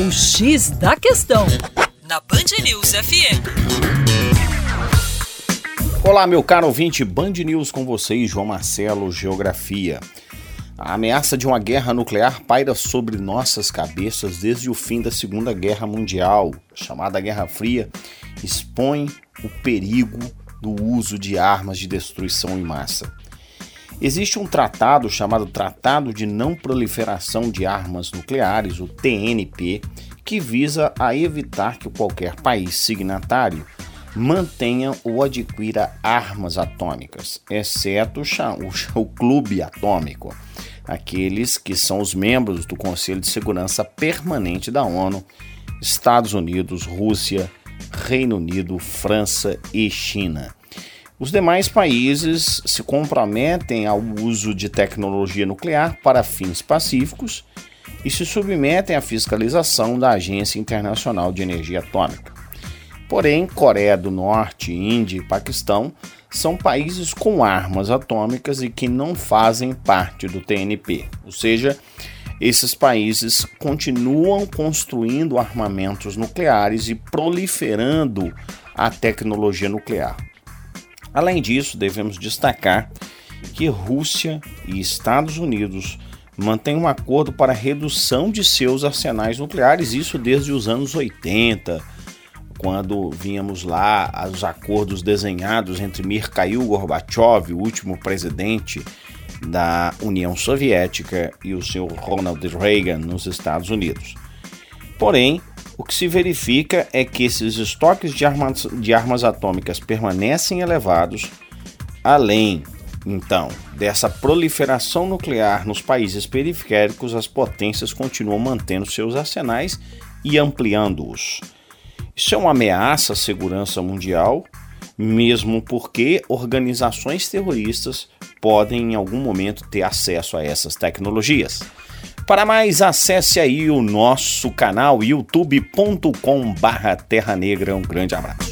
O X da Questão, na Band News FM. Olá, meu caro ouvinte, Band News com vocês, João Marcelo, Geografia. A ameaça de uma guerra nuclear paira sobre nossas cabeças desde o fim da Segunda Guerra Mundial, chamada Guerra Fria, expõe o perigo do uso de armas de destruição em massa. Existe um tratado chamado Tratado de Não Proliferação de Armas Nucleares, o TNP, que visa a evitar que qualquer país signatário mantenha ou adquira armas atômicas, exceto o, o Clube Atômico, aqueles que são os membros do Conselho de Segurança Permanente da ONU, Estados Unidos, Rússia, Reino Unido, França e China. Os demais países se comprometem ao uso de tecnologia nuclear para fins pacíficos e se submetem à fiscalização da Agência Internacional de Energia Atômica. Porém, Coreia do Norte, Índia e Paquistão são países com armas atômicas e que não fazem parte do TNP, ou seja, esses países continuam construindo armamentos nucleares e proliferando a tecnologia nuclear. Além disso, devemos destacar que Rússia e Estados Unidos mantêm um acordo para redução de seus arsenais nucleares, isso desde os anos 80, quando vínhamos lá os acordos desenhados entre Mikhail Gorbachev, o último presidente da União Soviética, e o seu Ronald Reagan nos Estados Unidos. Porém, o que se verifica é que esses estoques de armas, de armas atômicas permanecem elevados, além, então, dessa proliferação nuclear nos países periféricos, as potências continuam mantendo seus arsenais e ampliando-os. Isso é uma ameaça à segurança mundial, mesmo porque organizações terroristas podem em algum momento ter acesso a essas tecnologias. Para mais, acesse aí o nosso canal youtube.com/terra negra. Um grande abraço.